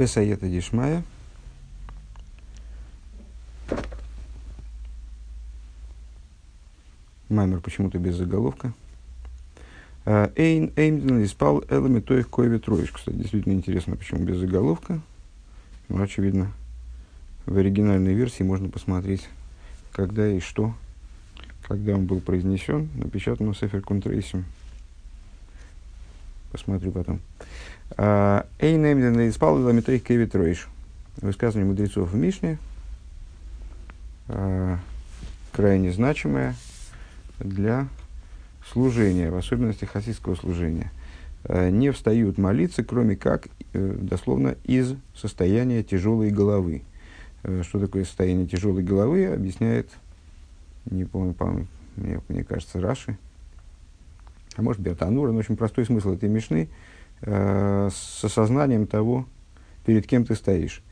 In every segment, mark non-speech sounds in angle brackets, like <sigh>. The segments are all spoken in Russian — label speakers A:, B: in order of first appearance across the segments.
A: Бесаета Дишмая. Маймер почему-то без заголовка. А, Эйн Эймден испал элами тоих коеви троиш. Кстати, действительно интересно, почему без заголовка. Ну, очевидно, в оригинальной версии можно посмотреть, когда и что, когда он был произнесен, напечатан Сефер Контрейсим. Посмотрю потом. А, Эйн Эймден испал элами тоих коеви троиш. Высказывание мудрецов в Мишне, а, крайне значимое для служения, в особенности хасидского служения, э, не встают молиться, кроме как, э, дословно, из состояния тяжелой головы. Э, что такое состояние тяжелой головы, объясняет, не помню, по мне, мне кажется, Раши, а может, Бертанура, но очень простой смысл этой мешны, с осознанием того, перед кем ты стоишь.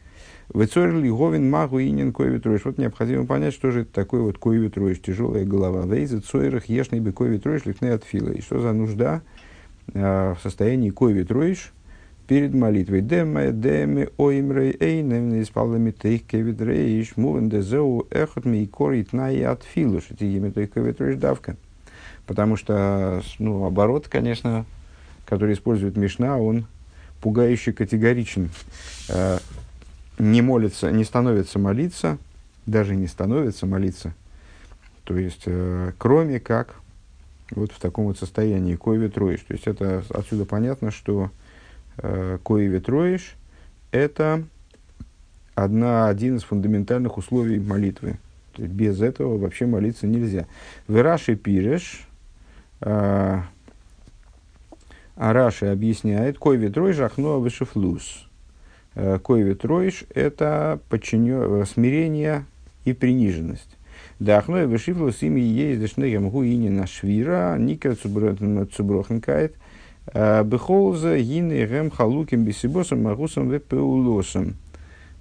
A: Вецорли говин магу инин коеви троиш. Вот необходимо понять, что же это такое вот коеви троиш, тяжелая голова. Вейзет цойрах ешный бы коеви троиш лихны от фила. И что за нужда э, в состоянии коеви троиш перед молитвой. Деме, деме, оймрей, эйнем, не спалами тейх кевид рейш, мувен дезеу, эхот ми корит на и от филу. Имя той коеви троиш давка. Потому что, ну, оборот, конечно, который использует Мишна, он пугающе категоричен. Э, не молится, не становится молиться, даже не становится молиться, то есть, э, кроме как вот в таком вот состоянии коеви троиш. То есть, это отсюда понятно, что э, коеви троиш – это одна, один из фундаментальных условий молитвы. Без этого вообще молиться нельзя. Вераши пиреш, э, Араши объясняет, коеви троиш ахноа вышефлус – Э, Койви троиш – это подчинё, э, смирение и приниженность. Да, ахной вышифлу с ими есть дешнегем гуини на швира, ника цуброхнкает, э, бехолза гины гем халуким бисибосом магусом вепеулосом.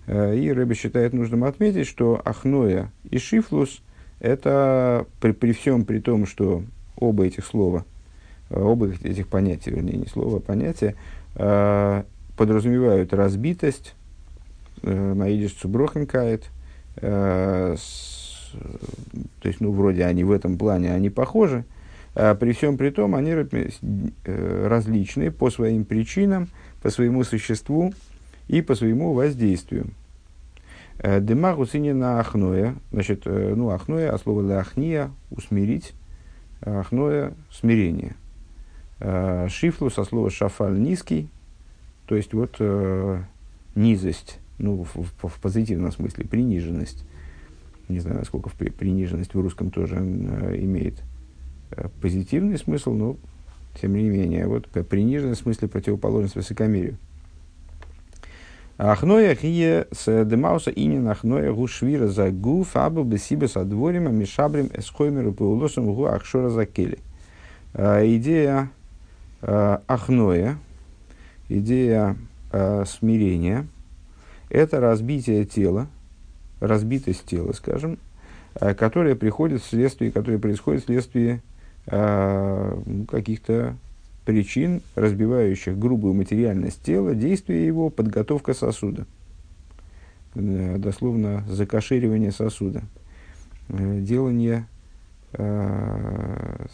A: И Рэбе считает нужным отметить, что ахноя и шифлус – это при, при всем при том, что оба этих слова, оба этих понятия, вернее, не слова, а понятия, подразумевают разбитость, э, наидиш цуброхенкает, э, то есть, ну, вроде они в этом плане, они похожи, а при всем при том, они э, различны по своим причинам, по своему существу и по своему воздействию. Э, Демагу на ахноя, значит, ну, ахноя, а слово лахния, усмирить, ахноя, смирение. Шифлу со слова шафаль низкий, то есть вот э, низость, ну, в, в, в позитивном смысле, приниженность. Не знаю, насколько в, приниженность в русском тоже э, имеет э, позитивный смысл, но тем не менее, вот приниженность в смысле противоположность высокомерию. Ахноя хие с демауса инин ахноя гушвира за гу фабу бесибе с адворима мишабрим эсхоймеру паулосом гу ахшора за кели. Э, идея э, ахноя, идея э, смирения – это разбитие тела, разбитость тела, скажем, э, которая приходит вследствие, которая происходит вследствие э, каких-то причин, разбивающих грубую материальность тела, действие его, подготовка сосуда. Э, дословно, закошеривание сосуда. Э, делание э,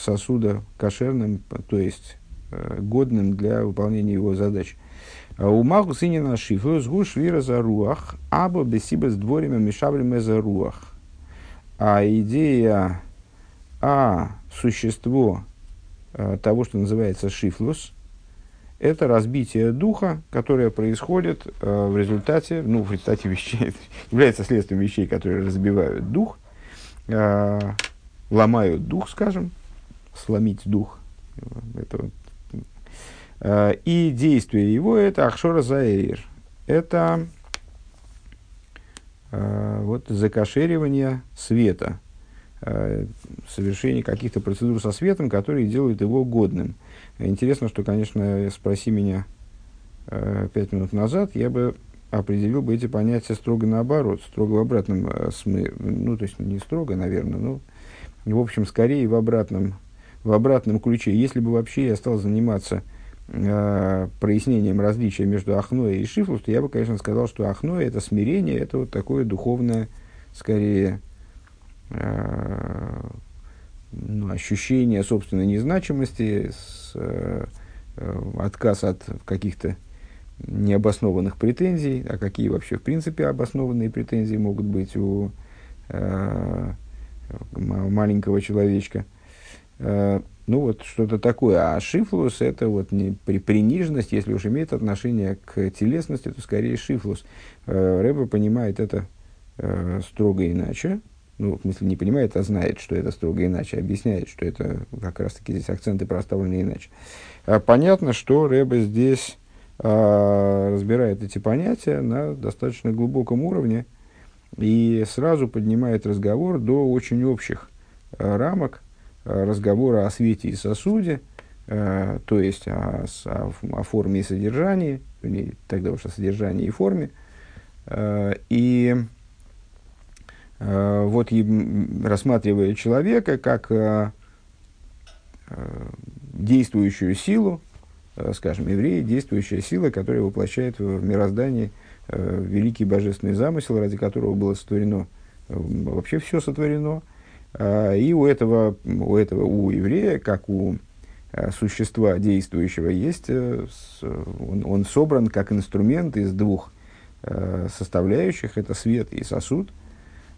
A: сосуда кошерным, то есть Э, годным для выполнения его задач. А у Маху сынина шифлу сгуш вира за руах, або бесиба с дворями мешавлем за руах. А идея, а существо а, того, что называется шифлус, это разбитие духа, которое происходит а, в результате, ну, в результате вещей, <laughs> является следствием вещей, которые разбивают дух, ломают дух, скажем, сломить дух. Это Э, и действие его это Ахшора Заэйр. Это э, вот закошеривание света, э, совершение каких-то процедур со светом, которые делают его годным. Интересно, что, конечно, спроси меня пять минут назад, я бы определил бы эти понятия строго наоборот, строго в обратном смысле, ну, то есть не строго, наверное, но, в общем, скорее в обратном, в обратном ключе. Если бы вообще я стал заниматься э, прояснением различия между Ахноя и Шифлус, то я бы, конечно, сказал, что Ахноя – это смирение, это вот такое духовное, скорее, э, ну, ощущение собственной незначимости, с, э, э, отказ от каких-то необоснованных претензий, а какие вообще в принципе обоснованные претензии могут быть у э, маленького человечка. Э, ну вот что-то такое. А шифлус это вот не при, приниженность, если уж имеет отношение к телесности, то скорее шифлус. Э, Рэба понимает это э, строго иначе. Ну, в смысле, не понимает, а знает, что это строго иначе, объясняет, что это как раз-таки здесь акценты проставлены иначе. А понятно, что Рэба здесь а, разбирает эти понятия на достаточно глубоком уровне и сразу поднимает разговор до очень общих рамок разговора о свете и сосуде, то есть о, о, о форме и содержании, тогда уж о содержании и форме. И вот рассматривая человека как действующую силу, Э, скажем, евреи, действующая сила, которая воплощает в мироздании э, великий божественный замысел, ради которого было сотворено э, вообще все сотворено. Э, и у этого, у этого, у еврея, как у э, существа действующего, есть, э, он, он собран как инструмент из двух э, составляющих, это свет и сосуд.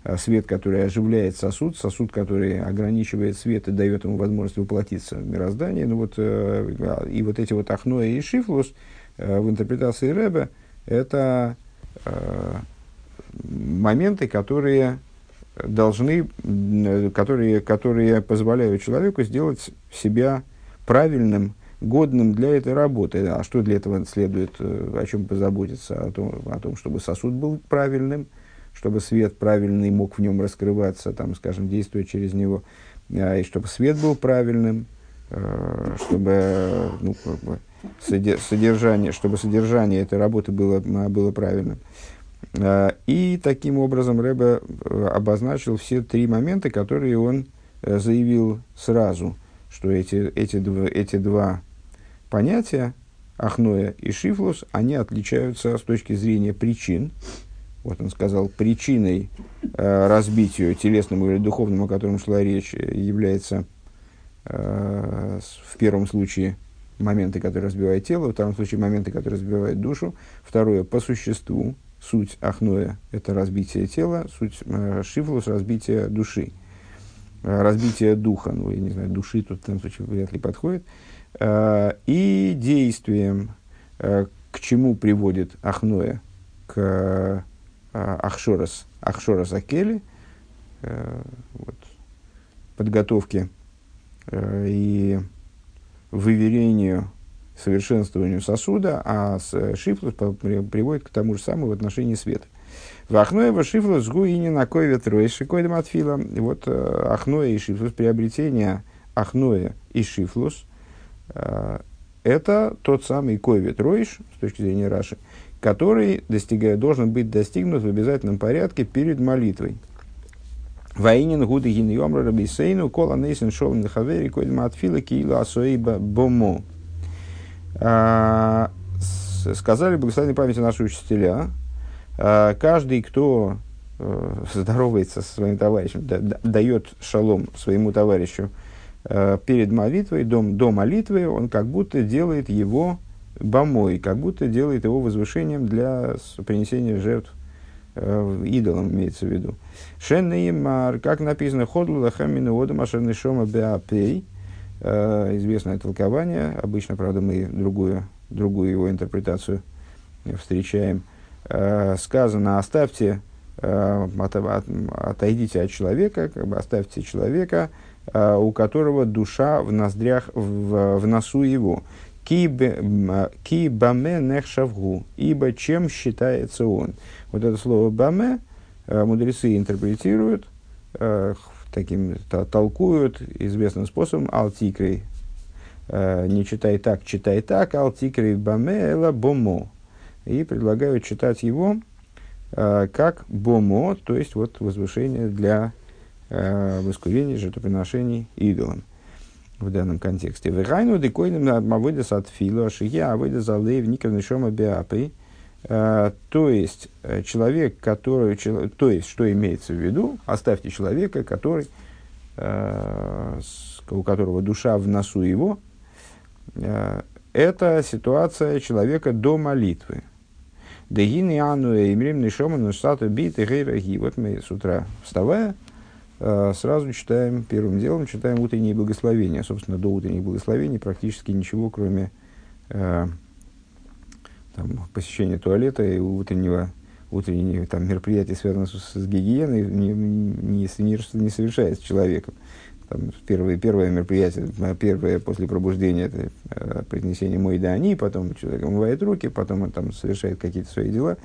A: Э, свет, который оживляет сосуд, сосуд, который ограничивает свет и дает ему возможность воплотиться в мироздание. Ну вот, э, и вот эти вот Ахноя и Шифлус в интерпретации Рэбе это моменты, которые должны, которые, которые позволяют человеку сделать себя правильным, годным для этой работы. А что для этого следует, о чем позаботиться? О том, о том чтобы сосуд был правильным – чтобы свет правильный мог в нем раскрываться, там, скажем, действуя через него, а, и чтобы свет был правильным, а, чтобы ну, как бы, содержание, чтобы содержание этой работы было, было правильным. А, и таким образом Рэбе э, обозначил все три момента, которые он э, заявил сразу, что эти, эти, два, эти два понятия, Ахноя и Шифлус, они отличаются с точки зрения причин, вот он сказал, причиной э, разбитию телесному или духовному, о котором шла речь, является э, в первом случае моменты, которые разбивают тело, во втором случае моменты, которые разбивают душу, второе по существу, суть ахноя – это разбитие тела, суть э, шифлус – разбитие души, э, разбитие духа, ну, я не знаю, души тут в этом случае вряд ли подходит, э, и действием, э, к чему приводит ахноя, к а, Ахшорас, Ахшорас Акели, э, вот, подготовке э, и выверению, совершенствованию сосуда, а с шифлус приводит к тому же самому в отношении света. В Ахноева шифлус гуини на кове тройши койдем отфила. Вот э, Ахноя и шифлус, приобретение Ахноя и шифлус, это тот самый ковет ройш, с точки зрения Раши, который достигает, должен быть достигнут в обязательном порядке перед молитвой. Ваинин гуды гин йомра рабисейну кола нейсен шол нахавери коль матфила киила асоиба бомо. А, сказали благословенной памяти наши учителя, а, каждый, кто э, <laughs> здоровается со своим товарищем, дает шалом своему товарищу э, перед молитвой, до, до молитвы, он как будто делает его бомой, как будто делает его возвышением для принесения жертв э, идолам, имеется в виду. Шеннеймар, как написано, ходлу лахамину одам ашерный шома беапей, известное толкование, обычно, правда, мы другую, другую его интерпретацию встречаем, э, сказано, оставьте, э, от, от, отойдите от человека, как бы оставьте человека, э, у которого душа в ноздрях, в, в носу его. Ки баме нехшавгу, ибо чем считается он. Вот это слово баме э, мудрецы интерпретируют, э, таким толкуют известным способом алтикрей. Э, не читай так, читай так, алтикрей баме эла бомо. И предлагают читать его как бомо, то есть вот возвышение для воскурения жертвоприношений идолам. в данном контексте. Вегайну декойным мавыдас от фила, шия авыдас алеев никерный шома биапри. То есть, человек, который, то есть, что имеется в виду, оставьте человека, который, у которого душа в носу его, это ситуация человека до молитвы. Вот мы с утра вставая, э, сразу читаем, первым делом читаем утренние благословения. Собственно, до утренних благословений практически ничего, кроме э, там, посещения туалета и утреннего утреннего там, мероприятия, связанного с, с гигиеной, не, не, не, не совершается человеком там, первое, первое мероприятие, первое после пробуждения, это э, произнесение мой да они, потом человек умывает руки, потом он там совершает какие-то свои дела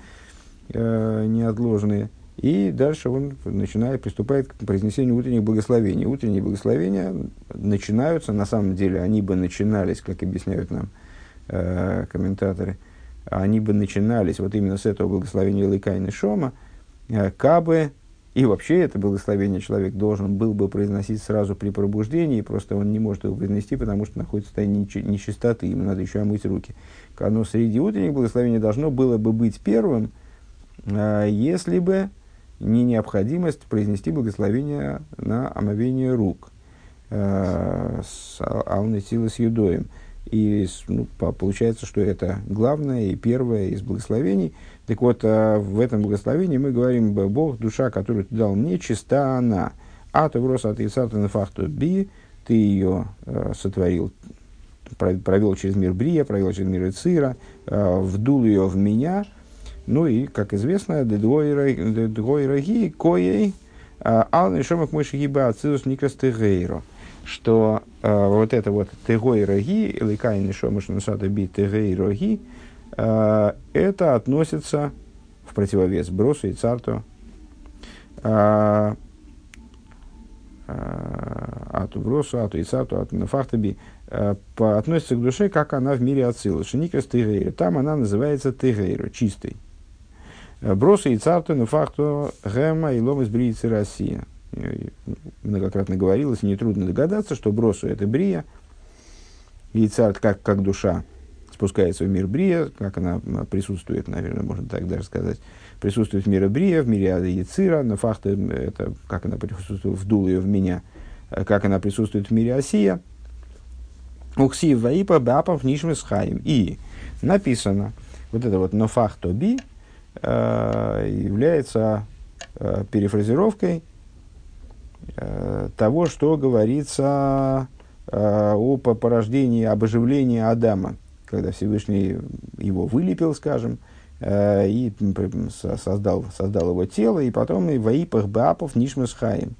A: э, неотложные. И дальше он начинает, приступает к произнесению утренних благословений. Утренние благословения начинаются, на самом деле, они бы начинались, как объясняют нам э, комментаторы, они бы начинались вот именно с этого благословения Лыкайны Шома, э, кабы и вообще это благословение человек должен был бы произносить сразу при пробуждении, просто он не может его произнести, потому что находится в состоянии нечистоты, ему надо еще омыть руки. Оно среди утренних благословений должно было бы быть первым, а, если бы не необходимость произнести благословение на омовение рук а, с алной силы с юдоем. И ну, получается, что это главное и первое из благословений. Так вот, а, в этом благословении мы говорим, Бог, душа, которую ты дал мне, чиста она. А то врос от на факту би, ты ее э, сотворил, провел через мир Брия, провел через мир Ицира, э, вдул ее в меня. Ну и, как известно, дегойраги коей ал нишомак мыши гиба ацилус никас тегейро что э, вот это вот тегой роги, ликай нишомаш нусата би тегей роги, это относится в противовес бросу и царту, э, ату бросу, ату и царту, ату нафахтаби, э, относится к душе, как она в мире Ацила. Шиникас Тегейра. Там она называется Тегейра, чистой. Бросу и царту нафахту гема и лом из Россия многократно говорилось, нетрудно догадаться, что бросу это брия, и царь как, как душа спускается в мир брия, как она присутствует, наверное, можно так даже сказать, присутствует в мире брия, в мире ада яцира, на фахта это как она присутствует, вдул ее в меня, как она присутствует в мире осия, Ухси ваипа бапав нишмы схаим. И написано, вот это вот нофахто би э, является э, перефразировкой Э, того, что говорится э, о порождении, об оживлении Адама, когда Всевышний его вылепил, скажем, э, и создал, создал его тело, и потом и воипах бапов нишмасхаем,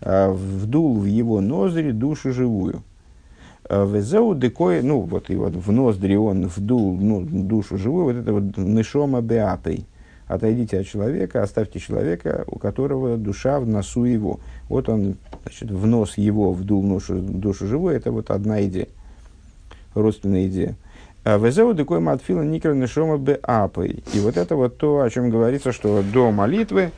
A: вдул в его ноздри душу живую. Везеу декой, ну вот и вот в ноздри он вдул ну, душу живую, вот это вот нишома беапей – отойдите от человека, оставьте человека, у которого душа в носу его. Вот он, значит, в нос его вдул душу, душу живую, это вот одна идея, родственная идея. А Везеу декой матфила никра нешома бе апой. И вот это вот то, о чем говорится, что до молитвы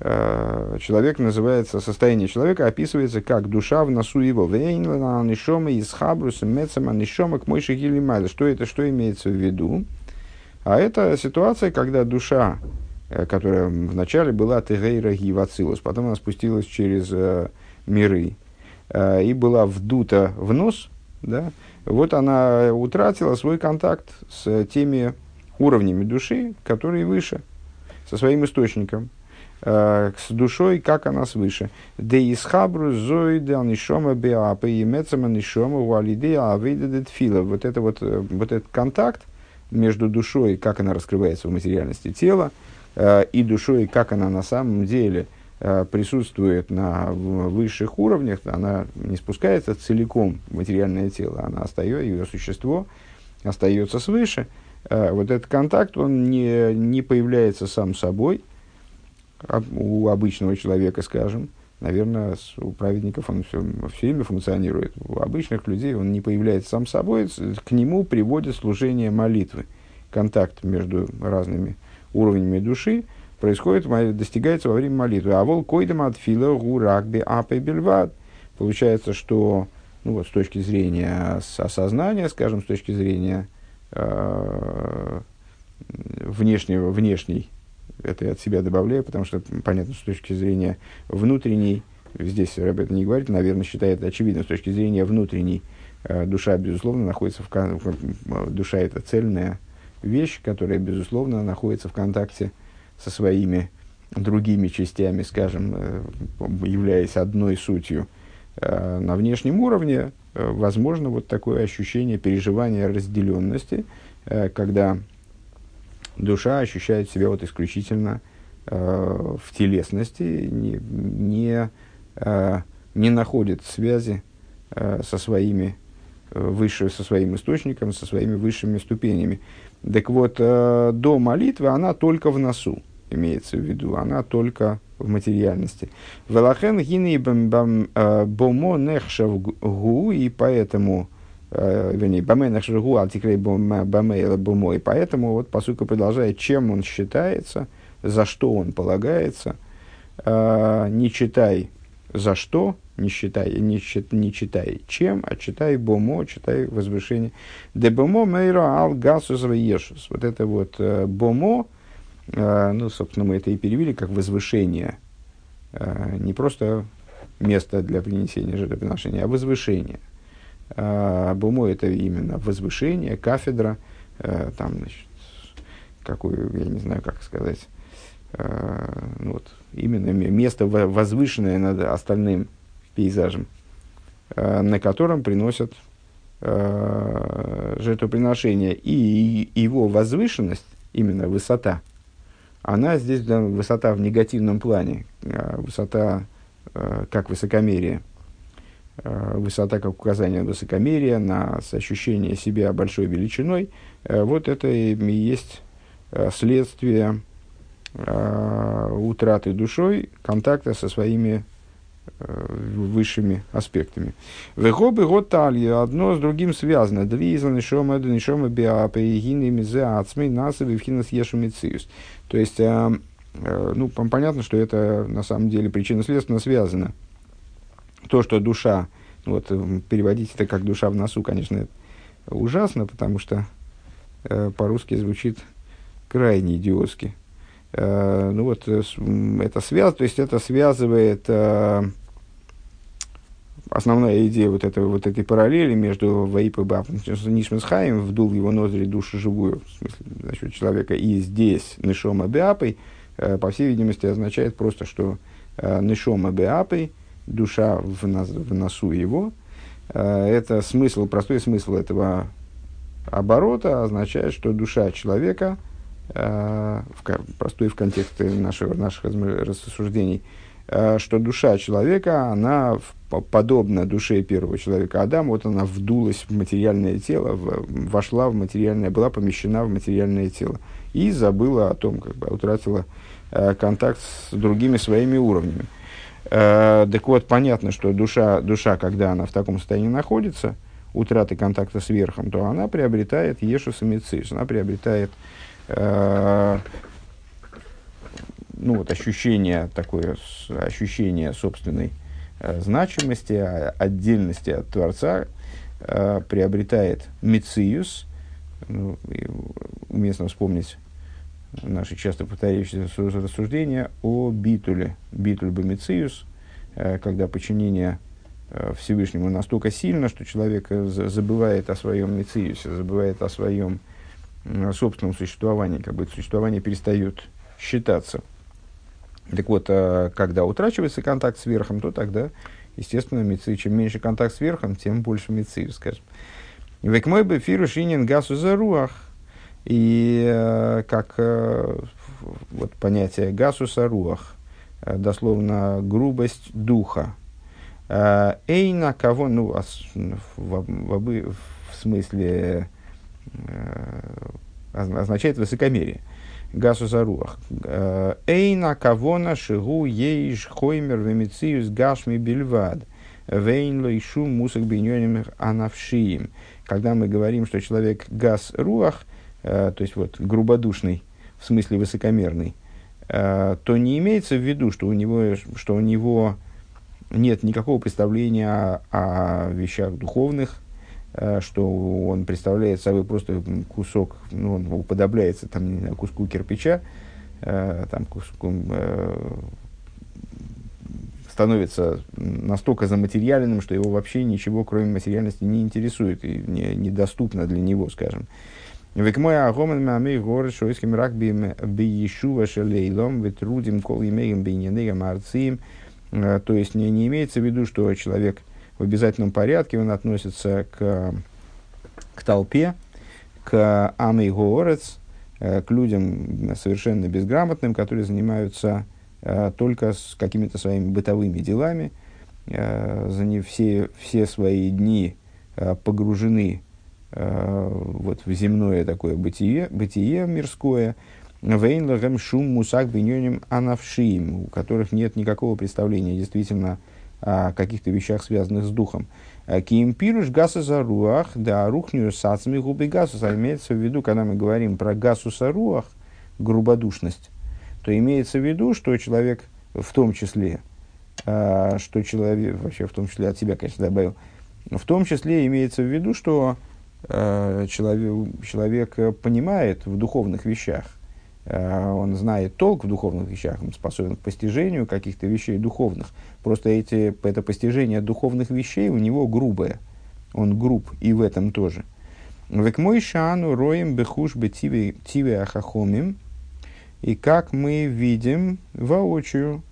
A: э, человек называется, состояние человека описывается как душа в носу его. Вейнлана нишома из хабруса мецама нишома к мойши Что это, что имеется в виду? А это ситуация, когда душа, э, которая вначале была Тегейра Гивацилус, потом она спустилась через э, миры э, и была вдута в нос, да, вот она утратила свой контакт с теми уровнями души, которые выше, со своим источником, э, с душой, как она свыше. Де исхабру зоиде анишома беапа и мецама нишома уалиде авейдедет фила. Вот это вот, э, вот этот контакт, между душой, как она раскрывается в материальности тела, э, и душой, как она на самом деле э, присутствует на высших уровнях, она не спускается целиком в материальное тело, она остается, ее существо остается свыше. Э, вот этот контакт, он не, не появляется сам собой, а у обычного человека, скажем, наверное, у праведников он все, все время функционирует. У обычных людей он не появляется сам собой, к нему приводит служение молитвы. Контакт между разными уровнями души происходит, достигается во время молитвы. А вол койдам от фила гуракби апе бельват. Получается, что ну вот с точки зрения осознания, скажем, с точки зрения э, внешнего, внешней, это я от себя добавляю, потому что понятно, с точки зрения внутренней, здесь об этом не говорит, наверное, считает это очевидно, с точки зрения внутренней, э, душа, безусловно, находится в, душа это цельная вещь, которая, безусловно, находится в контакте со своими другими частями, скажем, э, являясь одной сутью э, на внешнем уровне, возможно вот такое ощущение переживания разделенности, когда душа ощущает себя вот исключительно в телесности, не, не, не находит связи со своими выше, со своим источником, со своими высшими ступенями. Так вот, до молитвы она только в носу имеется в виду, она только в материальности. Велахен гини э, бомо гу, и поэтому, э, вернее, баме нехшав гу, алтикрей баме бомо, и поэтому вот посылка продолжает, чем он считается, за что он полагается, э, не читай за что, не считай, не, чит, не читай чем, а читай бомо, читай возвышение. Де бомо мейра ал гасус Вот это вот бомо, а, ну, собственно, мы это и перевели как возвышение. Не просто место для принесения жертвоприношения, а возвышение. А, Бумо это именно возвышение, кафедра, там, значит, какую, я не знаю, как сказать, ну, вот, именно место возвышенное над остальным пейзажем, на котором приносят жертвоприношение. И его возвышенность, именно высота – она здесь высота в негативном плане, высота э, как высокомерие, э, высота как указание высокомерия, на ощущение себя большой величиной, э, вот это и есть следствие утраты душой контакта со своими высшими аспектами. Вехобы год талья, одно с другим связано. Двиза нишома нишома биапе, гины мизе ацмей насаби вхинас ешу мициус. То есть, э, э, ну, понятно, что это на самом деле причинно-следственно связано. То, что душа, вот э, переводить это как душа в носу, конечно, ужасно, потому что по-русски звучит крайне идиотски. ну вот, это связано, то есть это связывает основная идея вот, этого, вот этой параллели между Ваип и Баб, Нишмасхаем вдул его ноздри душу живую, в смысле, за счет человека, и здесь Нишома Беапой, э, по всей видимости, означает просто, что э, Нишома Беапой, душа в, нас, в носу его, э, это смысл, простой смысл этого оборота означает, что душа человека, в, простой в контексте наших, наших рассуждений, что душа человека, она подобно душе первого человека Адама, вот она вдулась в материальное тело, вошла в материальное, была помещена в материальное тело и забыла о том, как бы утратила э, контакт с другими своими уровнями. Э, так вот, понятно, что душа, душа, когда она в таком состоянии находится, утраты контакта с верхом, то она приобретает ешус и она приобретает э, ну, вот ощущение такое, ощущение собственной Э, значимости, а, отдельности от Творца э, приобретает Мициус. Ну, уместно вспомнить наши часто повторяющиеся рассуждения о битуле. Битуль бомициус, э, когда подчинение Всевышнему настолько сильно, что человек забывает о своем мициусе, забывает о своем собственном существовании, как бы существование перестает считаться – так вот, э, когда утрачивается контакт с верхом, то тогда, естественно, мицы, чем меньше контакт с верхом, тем больше мицы, скажем. Век мой бы фиру шинин гасу за руах. И э, как э, вот понятие гасуса руах, дословно грубость духа. Эйна кого, ну, в, в, в смысле означает высокомерие. Гасу Заруах. Э, Эйна кавона шигу ейш хоймер вемициус гашми бельвад. Вейн лойшу мусак биньоним анавшиим. Когда мы говорим, что человек газ руах, э, то есть вот грубодушный, в смысле высокомерный, э, то не имеется в виду, что у него, что у него нет никакого представления о, о вещах духовных, э, что он представляет собой просто кусок, ну, он уподобляется там, не знаю, куску кирпича, э, там, куску, э, становится настолько заматериальным, что его вообще ничего, кроме материальности, не интересует и не, недоступно для него, скажем. Век мой агомен мамей горы шойским рак би ешува шелейлом ветрудим кол имеем биньянегам арциим. Э, то есть не, не имеется в виду, что человек в обязательном порядке, он относится к, к толпе, к амей горец, э, к людям совершенно безграмотным, которые занимаются э, только с какими-то своими бытовыми делами, за не все, все свои дни погружены вот в земное такое бытие, бытие мирское, Вейнлагем шум мусак биньоним анавшим, у которых нет никакого представления действительно о каких-то вещах, связанных с духом. Э, Киим пируш гаса за руах, да рухню сацми губи гасуса. Имеется в виду, когда мы говорим про гасуса руах, грубодушность, то имеется в виду, что человек в том числе, э, что человек, вообще в том числе от себя, конечно, добавил, в том числе имеется в виду, что Э, человек, человек понимает в духовных вещах, э, он знает толк в духовных вещах, он способен к постижению каких-то вещей духовных. Просто эти, это постижение духовных вещей у него грубое. Он груб и в этом тоже. Век мой шану роем бехуш бы тиве ахахомим. И как мы видим воочию, Э,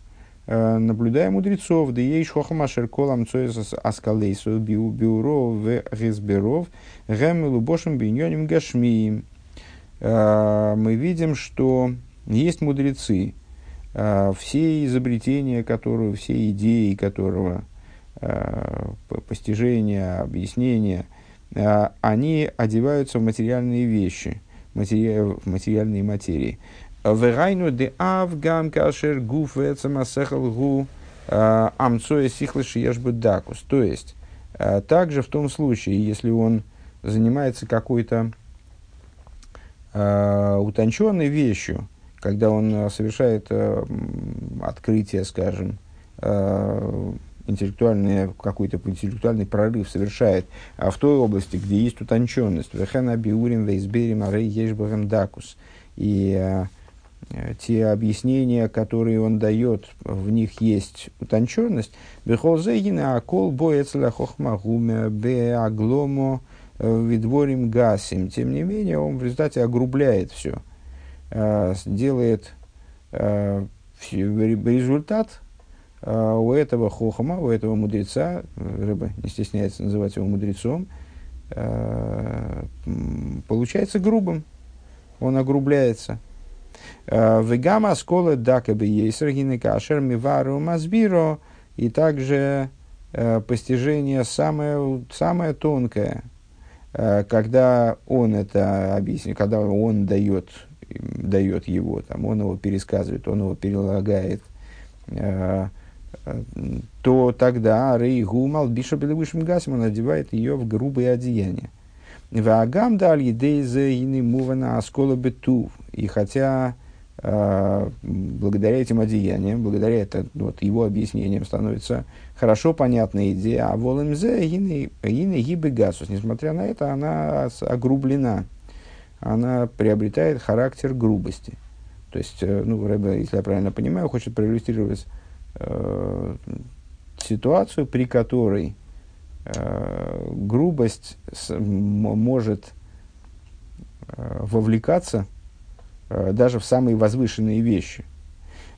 A: наблюдая мудрецов, да ей шохамашер колам цоэс аскалейсу биуро в гизберов гэмилу бошем биньоним гашмиим. Э, мы видим, что есть мудрецы, э, все изобретения которого, все идеи которого, постижения, объяснения, они одеваются в материальные вещи, в материальные материи. Верайну де авгам кашер гуф вецамасехал гу а, амцоя сихлыши ешбудакус. То есть, а, также в том случае, если он занимается какой-то э, утонченной вещью, когда он совершает э, открытие, скажем, э, интеллектуальный, какой-то интеллектуальный прорыв совершает а в той области, где есть утонченность. Вехена биурим вейсберим арей ешбахем дакус. И э, Э, те объяснения, которые он дает, в них есть утонченность. Бехолзегина акол боецла хохмагуме бе агломо э, видворим гасим. Тем не менее, он в результате огрубляет все. Э, делает результат у этого хохма, у этого мудреца, рыба не стесняется называть его мудрецом, получается грубым. Он огрубляется – Э, Вегама скола дакабы ейсер кашер мивару мазбиро. И также э, постижение самое, самое тонкое, э, когда он это объясняет, когда он дает, дает его, там, он его пересказывает, он его перелагает, то тогда Рей Гумал Биша Белевышим Гасим он одевает ее в грубые одеяния. Вагам дал едейзе ины мувана аскола бету. И хотя а, благодаря этим одеяниям, благодаря это, вот, его объяснениям становится хорошо понятна идея, а волемзе гины гибы гасус. Несмотря на это, она огрублена, она приобретает характер грубости. То есть, э, ну, Рэбе, если я правильно понимаю, хочет проиллюстрировать э, ситуацию, при которой э, грубость с, может э, вовлекаться Э, даже в самые возвышенные вещи.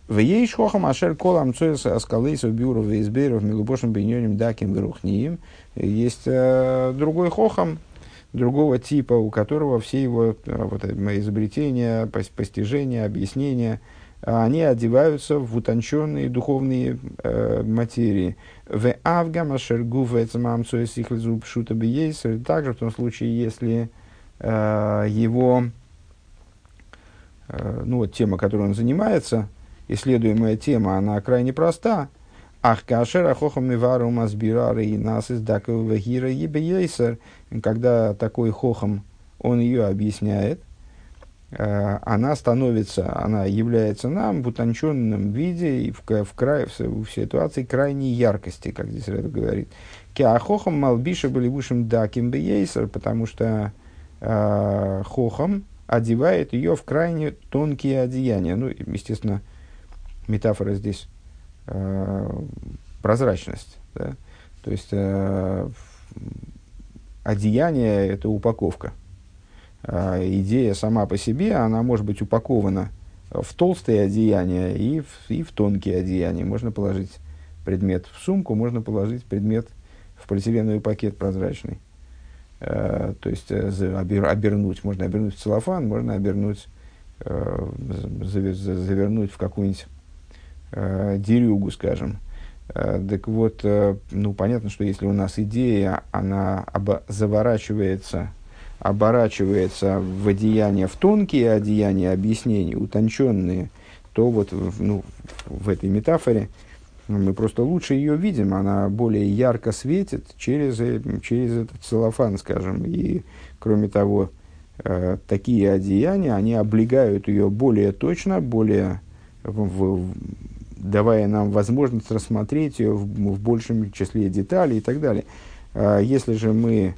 A: В ей шохам ашер колам цоес аскалейсов бюров изберов милубошим беньоним даким верухниим. Есть э, другой хохам, другого типа, у которого все его э, вот, изобретения, постижения, объяснения, они одеваются в утонченные духовные э, материи. В авгам ашер гуф эцмам цоес ихлезуб шута Также в том случае, если э, его Э, ну вот тема, которой он занимается, исследуемая тема, она крайне проста. Ах, кашер ахохам мивару мазбирары и нас из дакового гира ебейсер. Когда такой хохам, он ее объясняет, она становится, она является нам в утонченном виде и в, в, край, в, в ситуации крайней яркости, как здесь это говорит. Киахохам малбиша были вышим даким бейсер, потому что э, хохам одевает ее в крайне тонкие одеяния. Ну, естественно, метафора здесь э, прозрачность. Да? То есть э, одеяние – это упаковка. А идея сама по себе, она может быть упакована в толстые одеяния и в, и в тонкие одеяния. Можно положить предмет в сумку, можно положить предмет в полиэтиленовый пакет прозрачный. Э, то есть э, обер, обернуть, можно обернуть в целлофан, можно обернуть, э, завернуть в какую-нибудь э, дерюгу, скажем. Э, так вот, ну, понятно, что если у нас идея, она заворачивается, оборачивается в одеяния, в тонкие одеяния, объяснения, утонченные, то вот ну, в этой метафоре мы просто лучше ее видим, она более ярко светит через, э, через этот целлофан, скажем. И, кроме того, э, такие одеяния, они облегают ее более точно, более в, в, давая нам возможность рассмотреть ее в, в большем числе деталей и так далее. А если же мы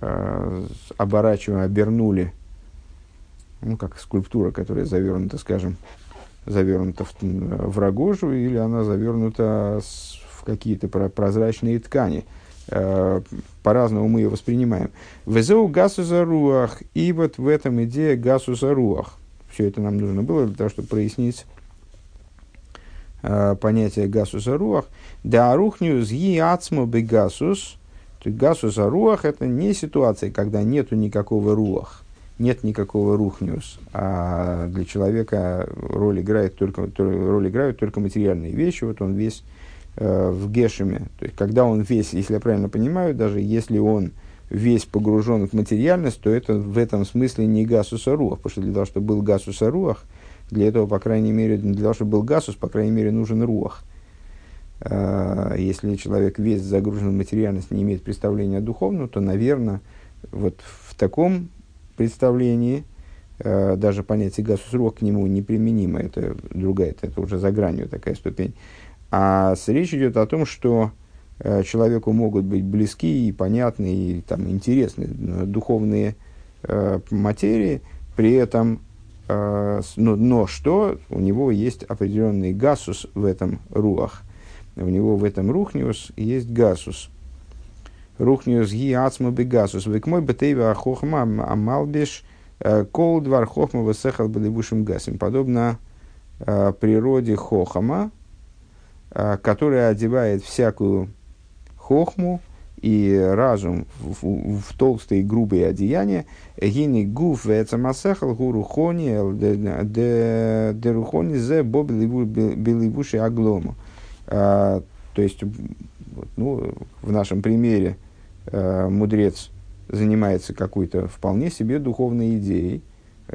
A: э, оборачиваем, обернули, ну, как скульптура, которая завернута, скажем, завернута в, в рогожу, или она завернута с, в какие-то прозрачные ткани. Э, по-разному мы ее воспринимаем. Везеу гасу за руах, и вот в этом идея гасу за руах. Все это нам нужно было для того, чтобы прояснить э, понятие гасуса руах. Да арухниус ги ацму бегасус. Гасуса руах это не ситуация, когда нету никакого руах, нет никакого рухниус. А для человека роль играет только, роль играют только материальные вещи. Вот он весь э, в гешеме. То есть когда он весь, если я правильно понимаю, даже если он весь погружен в материальность, то это в этом смысле не гасуса руах, потому что для того, чтобы был гасуса руах, для этого, по крайней мере, для того, чтобы был гасус, по крайней мере, нужен руах. А, если человек весь загружен в материальность, не имеет представления о духовном, то, наверное, вот в таком представлении а, даже понятие гасус рух к нему неприменимо. Это другая, это, это уже за гранью такая ступень. А речь идет о том, что а, человеку могут быть близки и понятны и там, интересны духовные материи, при этом но, но что? У него есть определенный гасус в этом руах. У него в этом рухниус есть гасус. Рухниус ги ацму бегасус. Век мой бетейва ахохма амалбиш кол двар хохма высехал белевушим гасим. Подобно природе хохама, которая одевает всякую хохму, и разум в, в, в толстые грубые одеяния, гини гуф вецамасехал гурухони дерухони зе боб беливуши аглому. А, то есть, ну, в нашем примере а, мудрец занимается какой-то вполне себе духовной идеей.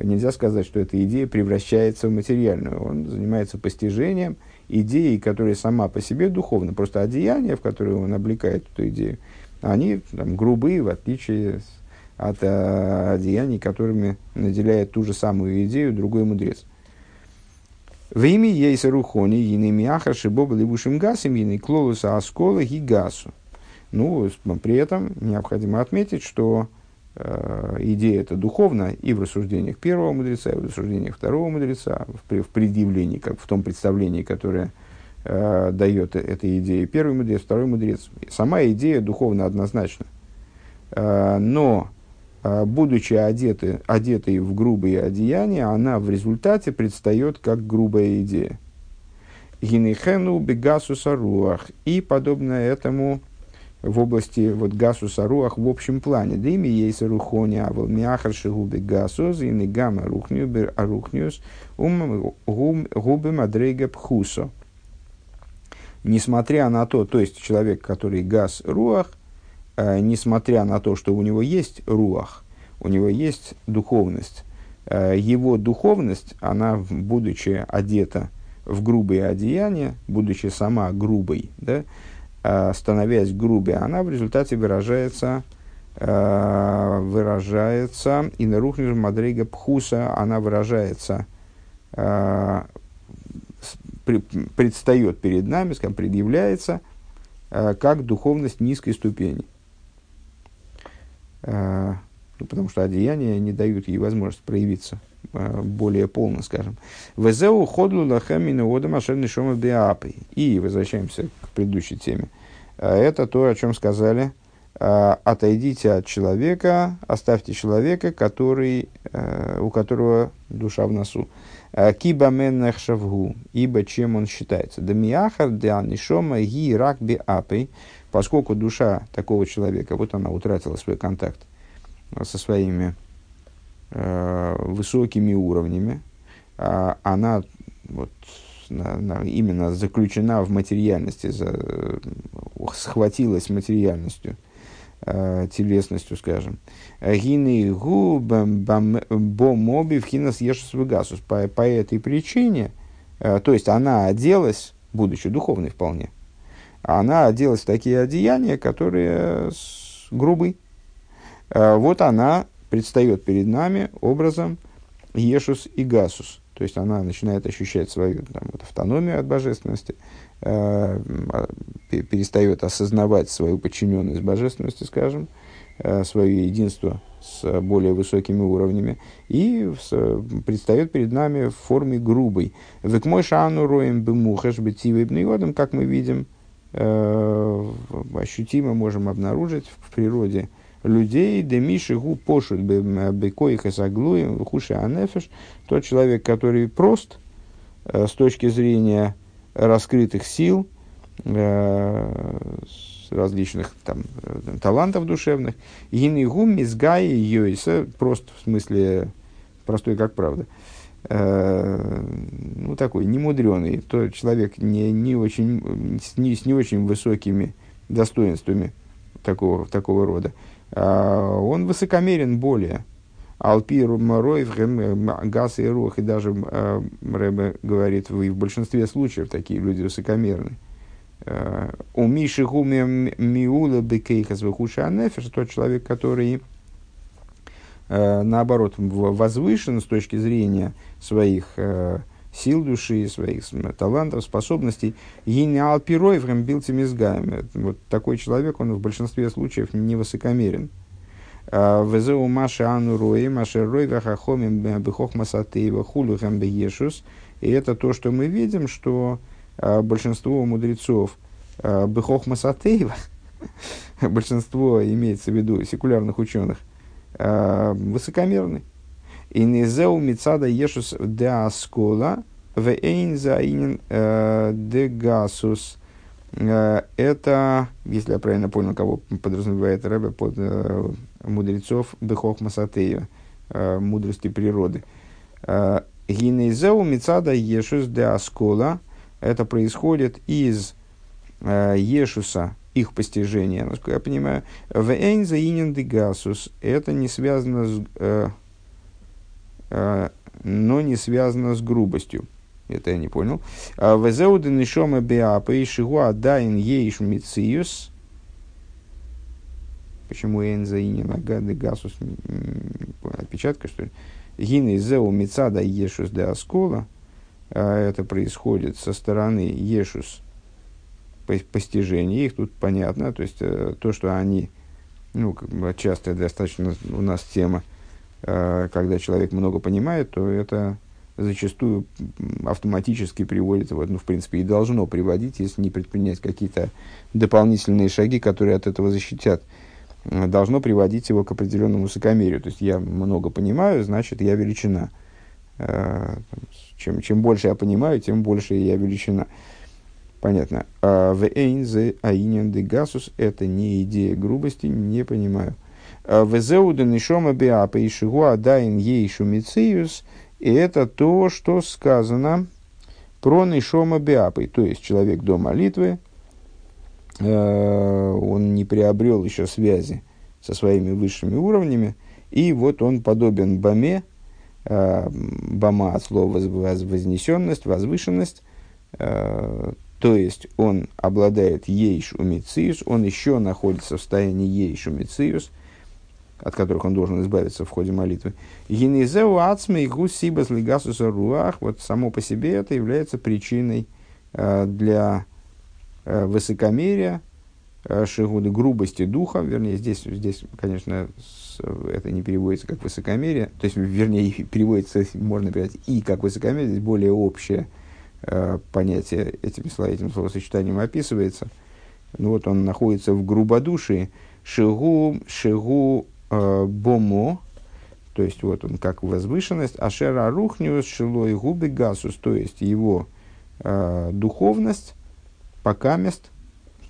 A: Нельзя сказать, что эта идея превращается в материальную. Он занимается постижением идеи, которая сама по себе духовна. Просто одеяния, в которые он облекает эту идею, они там, грубые, в отличие от э, одеяний, которыми наделяет ту же самую идею другой мудрец. В имя ейса рухони, ины мяха, шибоба либушим гасим, ины клолуса аскола гигасу. Ну, при этом необходимо отметить, что э, идея это духовна и в рассуждениях первого мудреца, и в рассуждениях второго мудреца, в, в предъявлении, как в том представлении, которое э, дает этой идее первый мудрец, второй мудрец. Сама идея духовно однозначна. Э, но, будучи одеты, одетой в грубые одеяния, она в результате предстает как грубая идея. Гинехену бегасуса руах. И подобно этому в области вот гасуса руах в общем плане. Дыми есть рухони авал мяхар шигуби гасус и негама рухню арухнюс ум губы мадрейга пхусо несмотря на то, то есть человек, который газ руах, несмотря на то, что у него есть руах, у него есть духовность, э, его духовность, она, будучи одета в грубые одеяния, будучи сама грубой, да, э, становясь грубой, она в результате выражается э, выражается, и на рухнешь Мадрига Пхуса, она выражается, э, предстает перед нами, скажем, предъявляется, э, как духовность низкой ступени. Э, потому что одеяния не дают ей возможность проявиться э, более полно, скажем. Везеу ходлу лахамина одам ашерни шома биапы. И возвращаемся к предыдущей теме. Э, это то, о чем сказали. Отойдите от человека, оставьте человека, который, у которого душа в носу. Киба шавгу, ибо чем он считается. Дамиахар дианишома ги рак биапы поскольку душа такого человека, вот она утратила свой контакт со своими э, высокими уровнями, э, она вот, на, на, именно заключена в материальности, за, э, схватилась материальностью, э, телесностью, скажем. Гины гу бомоби в хинас ешус По, по этой причине, э, то есть она оделась, будучи духовной вполне, она оделась в такие одеяния, которые грубы. А вот она предстает перед нами образом Ешус и Гасус. То есть она начинает ощущать свою там, вот, автономию от божественности, э, перестает осознавать свою подчиненность божественности, скажем, э, свое единство с более высокими уровнями, и с, предстает перед нами в форме грубой. Век мой шану роем бемухаш бетивы как мы видим, э, ощутимо можем обнаружить в природе людей, демиши гу пошут бекоих и заглуем, хуши анефеш, тот человек, который прост э, с точки зрения раскрытых сил, э, различных там, э, талантов душевных, гинигум мизгай йойса, просто в смысле простой как правда, Э, ну, такой немудреный, то человек не, не очень, с, не, с не очень высокими достоинствами такого, такого рода, а он высокомерен более. Алпи Роев, Газ и Рух, и даже э, Рэбе говорит, в, в большинстве случаев такие люди высокомерны. Э, У Миши Гуми Миула Бекейхас Вахуша Анефиш, тот человек, который Э, наоборот, возвышен с точки зрения своих э, сил души, своих талантов, способностей. Гениал пироев билтимизгаем. Вот такой человек, он в большинстве случаев не высокомерен. Э, Везеу маши ану рои, маши рой вахахомим бихох масатеева хулюхам беешус. И это то, что мы видим, что большинство мудрецов бихох масатеева, <laughs> большинство имеется в виду секулярных ученых – э, высокомерный. И низеу мицада ешус де аскола в эйн заинен э, де гасус. Э, это, если я правильно понял, кого подразумевает Рэбе под э, мудрецов Бехох Масатея, э, мудрости природы. Гинезеу мицада ешус де аскола. Это происходит из э, Ешуса, их постижение, насколько я понимаю, в Эйнза Гасус, это не связано с, э, э, но не связано с грубостью. Это я не понял. А Везеуды нишома беапа и шигуа дайн ейш мициюс. Почему Эйнза Инин Гасус? Опечатка, что ли? Гины зеу мицада ешус де аскола. А это происходит со стороны ешус постижения их тут понятно, то есть э, то, что они, ну, как бы часто достаточно у нас тема, э, когда человек много понимает, то это зачастую автоматически приводит, вот, ну, в принципе, и должно приводить, если не предпринять какие-то дополнительные шаги, которые от этого защитят, э, должно приводить его к определенному высокомерию. То есть я много понимаю, значит, я величина. Чем, чем больше я понимаю, тем больше я величина. Понятно. В эйнзе аинен де гасус это не идея грубости, не понимаю. А в зеуда нишома биапа и шигуа дайн ейшу мициюс, и это то, что сказано про нишома биапы, то есть человек до молитвы, э, он не приобрел еще связи со своими высшими уровнями, и вот он подобен баме, э, бама от слова вознесенность, возвышенность, э, то есть он обладает ейш умициус, он еще находится в состоянии ейш умициус, от которых он должен избавиться в ходе молитвы. Генезеу ацме и гусибас лигасуса руах, вот само по себе это является причиной э, для э, высокомерия, э, шигуды грубости духа, вернее, здесь, здесь конечно, это не переводится как высокомерие, то есть, вернее, переводится, можно переводить и как высокомерие, здесь более общее э, понятие этим, этим словосочетанием описывается. Ну вот он находится в грубодушии, шигу, шигу э, бомо, то есть вот он как возвышенность, ашера рухниус шилой губы гасус, то есть его э, духовность, пока мест,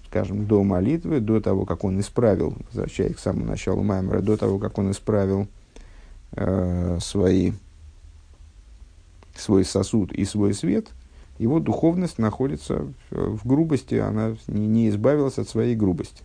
A: скажем, до молитвы, до того, как он исправил, возвращаясь к самому началу Маймера, до того, как он исправил э, свои, свой сосуд и свой свет, его духовность находится в грубости, она не, не избавилась от своей грубости.